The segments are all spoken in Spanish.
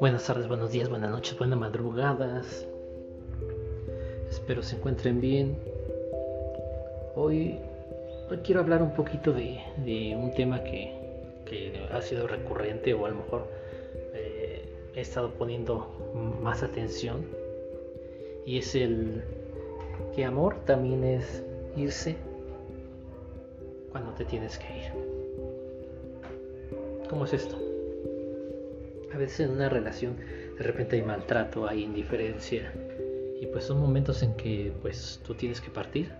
Buenas tardes, buenos días, buenas noches, buenas madrugadas. Espero se encuentren bien. Hoy, quiero hablar un poquito de, un tema que, ha sido recurrente o a lo mejor eh, he estado poniendo más atención. Y es el que amor también es irse cuando te tienes que ir. ¿Cómo es esto? a veces en una relación de repente hay maltrato, hay indiferencia y pues son momentos en que pues tú tienes que partir.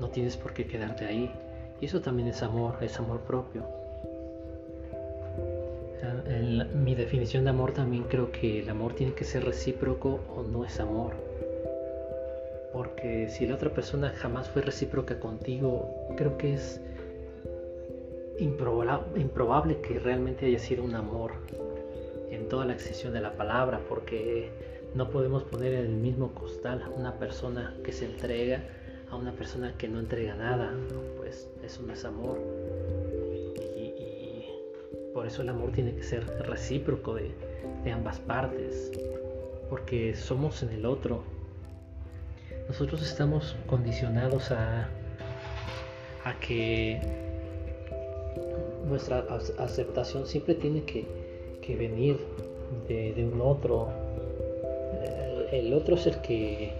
No tienes por qué quedarte ahí. Y eso también es amor, es amor propio. En mi definición de amor también creo que el amor tiene que ser recíproco o no es amor. Porque si la otra persona jamás fue recíproca contigo, creo que es improbable que realmente haya sido un amor en toda la extensión de la palabra, porque no podemos poner en el mismo costal una persona que se entrega a una persona que no entrega nada, pues eso no es amor. Y, por eso el amor tiene que ser recíproco de, ambas partes, porque somos en el otro. Nosotros estamos condicionados a, que nuestra aceptación siempre tiene que, venir de, un otro. El otro es el que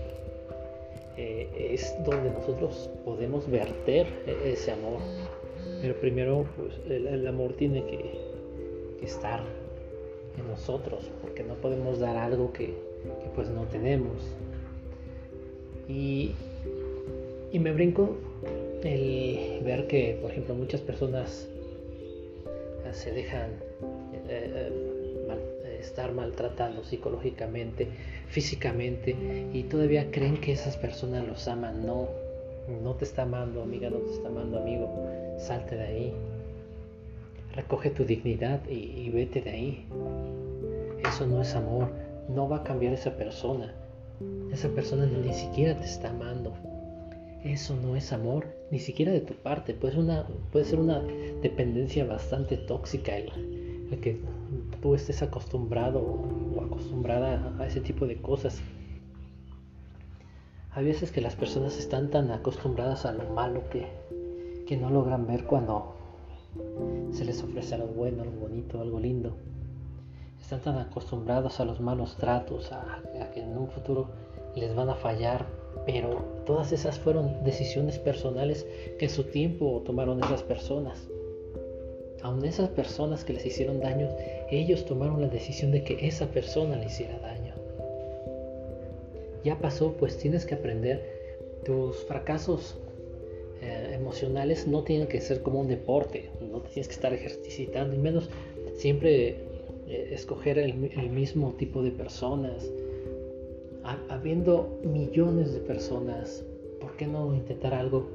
eh, es donde nosotros podemos verter e-, ese amor. Pero primero pues, el, amor tiene que, estar en nosotros, porque no podemos dar algo que, pues no tenemos. Y, me brinco el ver que, por ejemplo, muchas personas se dejan eh, eh, estar maltratando psicológicamente, físicamente y todavía creen que esas personas los aman. No, no te está amando, amiga, no te está amando, amigo. Salte de ahí. Recoge tu dignidad y vete de ahí. Eso no es amor. No va a cambiar esa persona. Esa persona ni siquiera te está amando. Eso no es amor, ni siquiera de tu parte. Puede ser una, puede ser una dependencia bastante tóxica el, que tú estés acostumbrado o acostumbrada a ese tipo de cosas. Hay veces que las personas están tan acostumbradas a lo malo que, que no logran ver cuando se les ofrece algo bueno, algo bonito, algo lindo. Están tan acostumbrados a los malos tratos, a que en un futuro les van a fallar pero todas esas fueron decisiones personales que en su tiempo tomaron esas personas. Aun esas personas que les hicieron daño, ellos tomaron la decisión de que esa persona le hiciera daño. Ya pasó, pues tienes que aprender. Tus fracasos eh, emocionales no tienen que ser como un deporte, no tienes que estar ejercitando, y menos siempre escoger el mismo tipo de personas, habiendo millones de personas, ¿por qué no intentar algo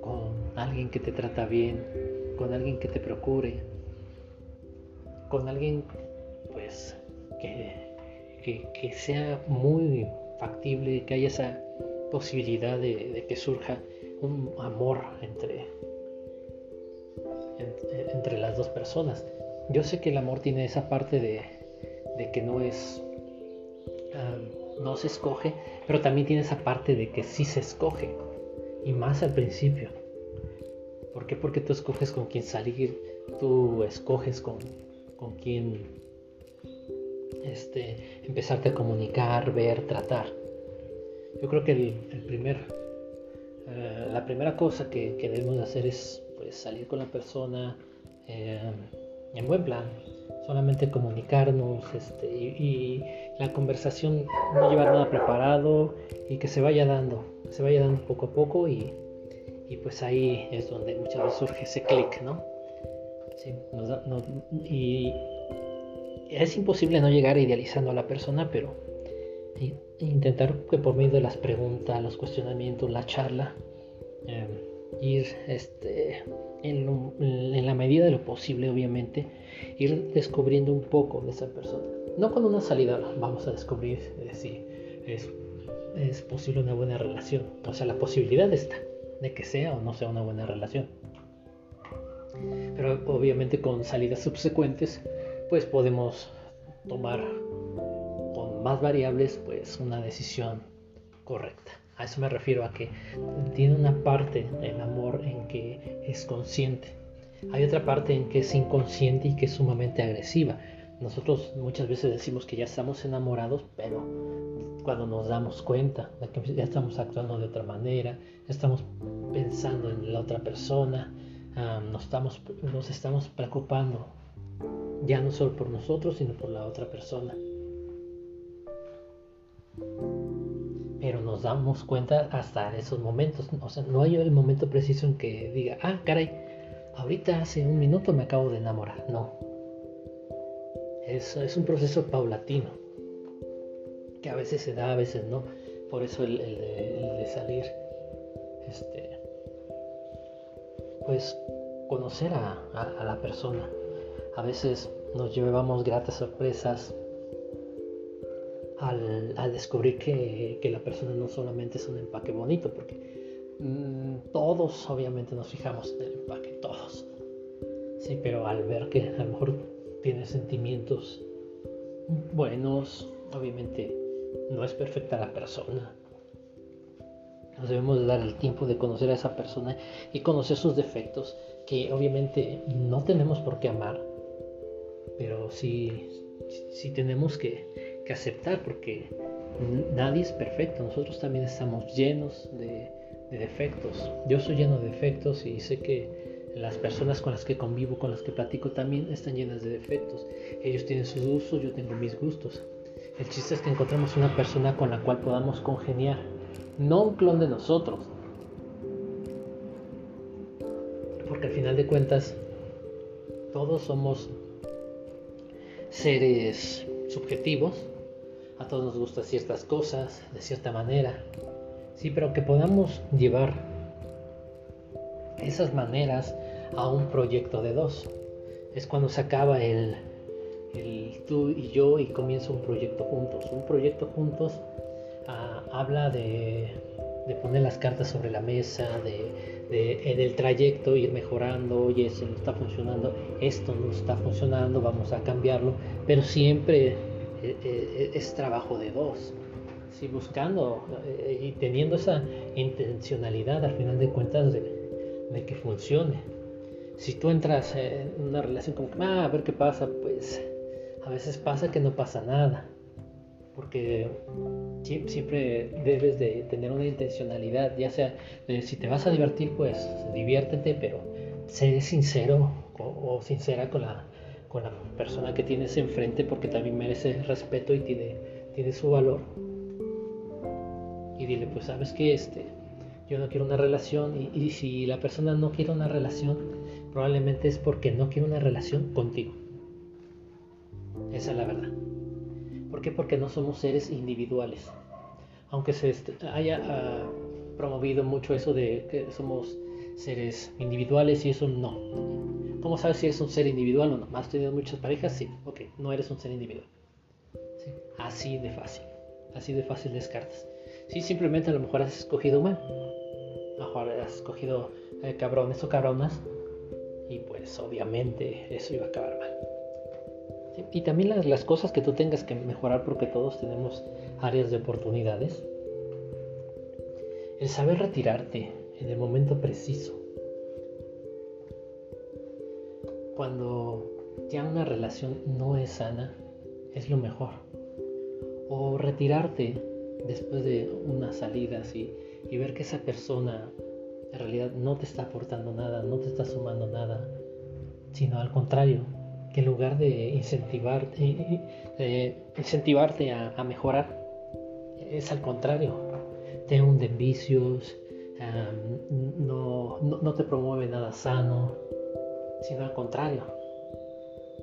con alguien que te trata bien, con alguien que te procure, con alguien pues que, que, sea muy factible, que haya esa posibilidad de, que surja un amor entre, entre, las dos personas. Yo sé que el amor tiene esa parte de, que no es no se escoge, pero también tiene esa parte de que sí se escoge, y más al principio. ¿Por qué? Porque tú escoges con quién salir, tú escoges con, con quién este, empezarte a comunicar, ver, tratar. Yo creo que el, primer, eh, la primera cosa que, debemos hacer es pues, salir con la persona eh, en buen plan, solamente comunicarnos este, y, la conversación no llevar nada preparado y que se vaya dando, se vaya dando poco a poco y, pues ahí es donde muchas veces surge ese clic, ¿no? y es imposible no llegar idealizando a la persona, pero intentar que por medio de las preguntas, los cuestionamientos, la charla, em, ir este, en, la medida de lo posible, obviamente, ir descubriendo un poco de esa persona. No con una salida vamos a descubrir si es, es posible una buena relación. O sea, la posibilidad está de que sea o no sea una buena relación. Pero obviamente con salidas subsecuentes, pues podemos tomar con más variables, pues una decisión correcta. A eso me refiero a que tiene una parte el amor en que es consciente. Hay otra parte en que es inconsciente y que es sumamente agresiva. Nosotros muchas veces decimos que ya estamos enamorados, pero cuando nos damos cuenta de que ya estamos actuando de otra manera, estamos pensando en la otra persona, nos, estamos, nos estamos preocupando ya no solo por nosotros, sino por la otra persona. Pero nos damos cuenta hasta esos momentos. O sea, no hay el momento preciso en que diga, ah, caray, ahorita hace un minuto me acabo de enamorar. No. Es, es un proceso paulatino. Que a veces se da, a veces no. Por eso el, de, salir, este, pues conocer a, a la persona. A veces nos llevamos gratas sorpresas al, descubrir que, la persona no solamente es un empaque bonito, porque mm, todos obviamente nos fijamos en el empaque, todos. Sí, pero al ver que a lo mejor tiene sentimientos buenos, obviamente no es perfecta la persona. Nos debemos dar el tiempo de conocer a esa persona y conocer sus defectos, que obviamente no tenemos por qué amar, pero sí, sí tenemos que, aceptar porque nadie es perfecto, nosotros también estamos llenos de, defectos. Yo soy lleno de defectos y sé que las personas con las que convivo, con las que platico también están llenas de defectos. Ellos tienen sus gustos, yo tengo mis gustos. El chiste es que encontramos una persona con la cual podamos congeniar, no un clon de nosotros. Porque al final de cuentas, todos somos seres subjetivos a todos nos gustan ciertas cosas de cierta manera. Sí, pero que podamos llevar esas maneras a un proyecto de dos. Es cuando se acaba el, el tú y yo y comienza un proyecto juntos. Un proyecto juntos ah, habla de, de, poner las cartas sobre la mesa, de, de, en el trayecto ir mejorando, oye, esto no está funcionando, esto no está funcionando, vamos a cambiarlo, pero siempre es trabajo de dos. Si buscando eh, y teniendo esa intencionalidad al final de cuentas de, que funcione. Si tú entras en una relación como ah, a ver qué pasa, pues a veces pasa que no pasa nada. Porque siempre debes de tener una intencionalidad, ya sea si te vas a divertir, pues diviértete, pero sé sincero o sincera con la, con la persona que tienes enfrente porque también merece respeto y tiene, tiene su valor. Y dile, pues sabes que este, yo no quiero una relación y, y si la persona no quiere una relación, probablemente es porque no quiere una relación contigo. Esa es la verdad. ¿Por qué? Porque no somos seres individuales. Aunque se haya ah, promovido mucho eso de que somos seres individuales y eso no. ¿Cómo sabes si eres un ser individual o no? ¿Has tenido muchas parejas? Sí, ok, no eres un ser individual. Así de fácil, así de fácil descartas. Sí, simplemente a lo mejor has escogido mal. A lo mejor has escogido eh, cabrones o cabronas y pues obviamente eso iba a acabar mal. Y también las, las cosas que tú tengas que mejorar porque todos tenemos áreas de oportunidades. El saber retirarte en el momento preciso. Cuando ya una relación no es sana, es lo mejor. O retirarte después de unas salidas y, y ver que esa persona en realidad no te está aportando nada, no te está sumando nada, sino al contrario, que en lugar de incentivarte, incentivarte a, a, mejorar, es al contrario, te hunden vicios, no, no, te promueve nada sano, sino al contrario.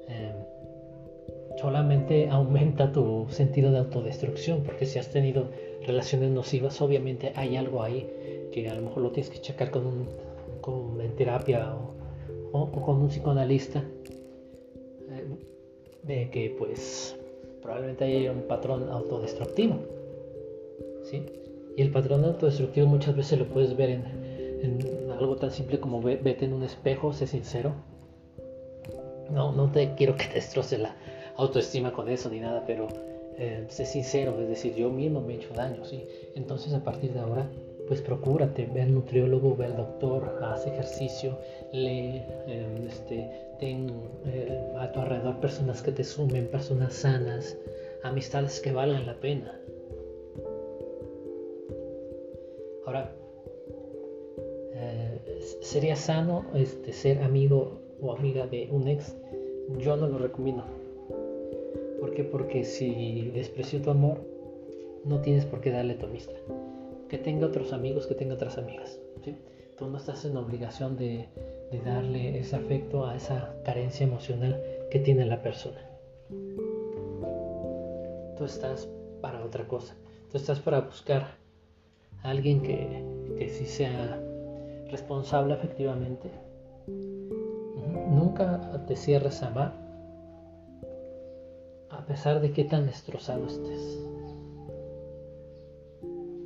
Em, solamente aumenta tu sentido de autodestrucción, porque si has tenido relaciones nocivas, obviamente hay algo ahí que a lo mejor lo tienes que checar con un con, en terapia o, con un psicoanalista, em, de que pues probablemente hay un patrón autodestructivo. ¿sí? Y el patrón autodestructivo muchas veces lo puedes ver en, algo tan simple como vete en un espejo, sé sincero. No, no te quiero que te destroce la autoestima con eso ni nada, pero eh, sé sincero, es decir, yo mismo me he hecho daño, ¿sí? Entonces a partir de ahora, pues procúrate, ve al nutriólogo, ve al doctor, haz ejercicio, lee, em, este, ten eh, a tu alrededor personas que te sumen, personas sanas, amistades que valgan la pena. Sería sano este, ser amigo o amiga de un ex. Yo no lo recomiendo. ¿Por qué? Porque si despreció tu amor, no tienes por qué darle tu amistad. Que tenga otros amigos, que tenga otras amigas. Tú no estás en obligación de, de darle ese afecto a esa carencia emocional que tiene la persona. Tú estás para otra cosa. Tú estás para buscar a alguien que, que sí sea responsable efectivamente. Nunca te cierres a amar, a pesar de que tan destrozado estés.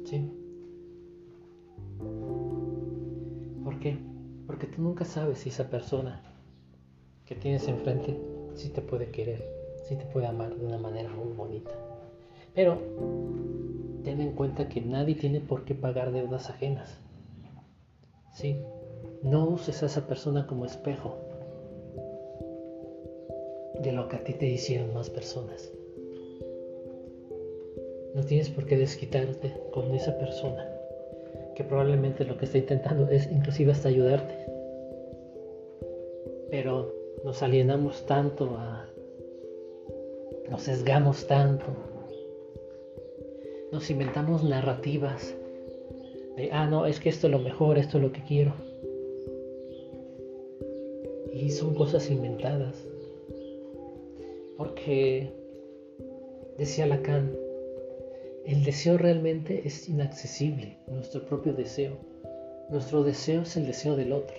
¿Sí? ¿Por qué? Porque tú nunca sabes si esa persona que tienes enfrente sí te puede querer, sí te puede amar de una manera muy bonita. Pero ten en cuenta que nadie tiene por qué pagar deudas ajenas. Sí, no uses a esa persona como espejo de lo que a ti te hicieron más personas. No tienes por qué desquitarte con esa persona que probablemente lo que está intentando es inclusive hasta ayudarte. Pero nos alienamos tanto a... nos sesgamos tanto. Nos inventamos narrativas de, ah, no, es que esto es lo mejor, esto es lo que quiero. Y son cosas inventadas. Porque, decía Lacan, el deseo realmente es inaccesible, nuestro propio deseo. Nuestro deseo es el deseo del otro.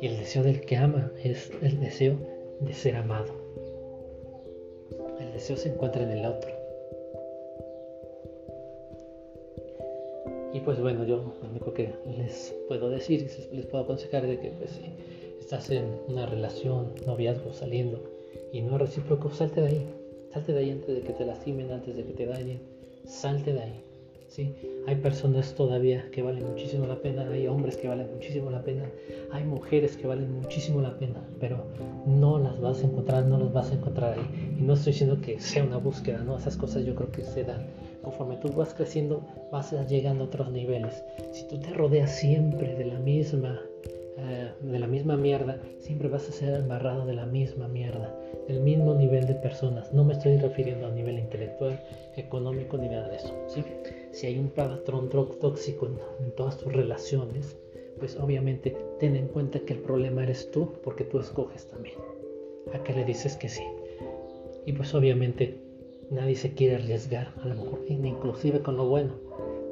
Y el deseo del que ama es el deseo de ser amado. El deseo se encuentra en el otro. Y pues bueno, yo lo único que les puedo decir, les puedo aconsejar de que pues si estás en una relación, noviazgo, saliendo y no es recíproco, salte de ahí Salte de ahí antes de que te lastimen, antes de que te dañen. Salte de ahí. ¿sí? Hay personas todavía que valen muchísimo la pena, hay hombres que valen muchísimo la pena, hay mujeres que valen muchísimo la pena, pero no las vas a encontrar, no las vas a encontrar ahí. Y no estoy diciendo que sea una búsqueda, ¿no? Esas cosas yo creo que se dan. Conforme tú vas creciendo, vas llegando a otros niveles. Si tú te rodeas siempre de la misma eh, de la misma mierda, siempre vas a ser embarrado de la misma mierda, del mismo nivel de personas. No me estoy refiriendo a nivel intelectual, económico ni nada de eso. ¿sí? Si hay un patrón tóxico en, en todas tus relaciones, pues obviamente ten en cuenta que el problema eres tú porque tú escoges también. ¿A qué le dices que sí? Y pues obviamente nadie se quiere arriesgar, a lo mejor inclusive con lo bueno.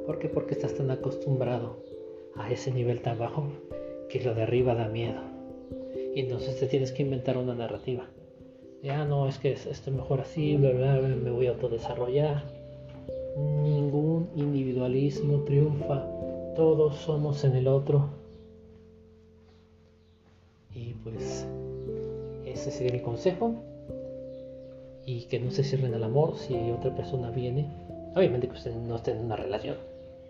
¿Por qué? Porque estás tan acostumbrado a ese nivel tan bajo que lo de arriba da miedo. Y entonces te tienes que inventar una narrativa. Ya no, es que esto es mejor así, bla, bla, bla, me voy a autodesarrollar. Ningún individualismo triunfa, todos somos en el otro. Y pues ese sería mi consejo. Y que no se cierren al amor si otra persona viene. Obviamente que ustedes no estén en una relación.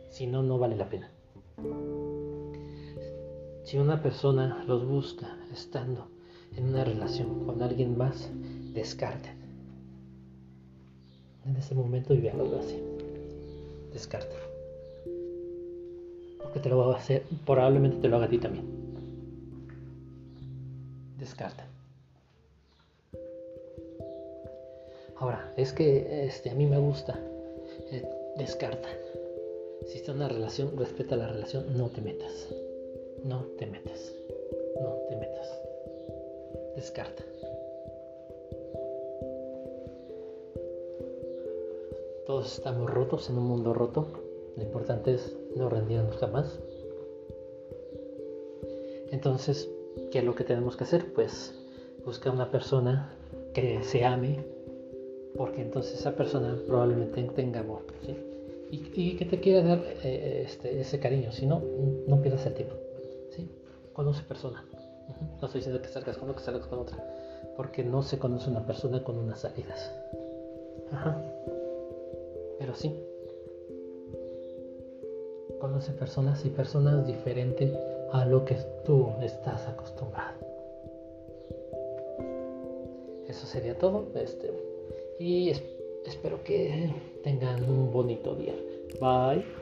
Si no, no vale la pena. Si una persona los busca estando en una relación con alguien más, descarten. En ese momento y algo así. Descarten. Porque te lo va a hacer, probablemente te lo haga a ti también. Descarten. Ahora, es que este, a mí me gusta. Eh, descarta. Si está una relación, respeta la relación, no te metas. No te metas. No te metas. Descarta. Todos estamos rotos en un mundo roto. Lo importante es no rendirnos jamás. Entonces, ¿qué es lo que tenemos que hacer? Pues busca una persona que se ame, porque entonces esa persona probablemente tenga amor. y, que te quiere dar eh, este, ese cariño. Si no, no pierdas el tiempo. Conoce persona. No estoy diciendo que salgas con uno, que salgas con otra. Porque no se conoce una persona con unas salidas. Ajá. Pero sí. Conoce personas y personas diferentes a lo que tú estás acostumbrado. Eso sería todo. Este, y espero que tengan un bonito día. Bye.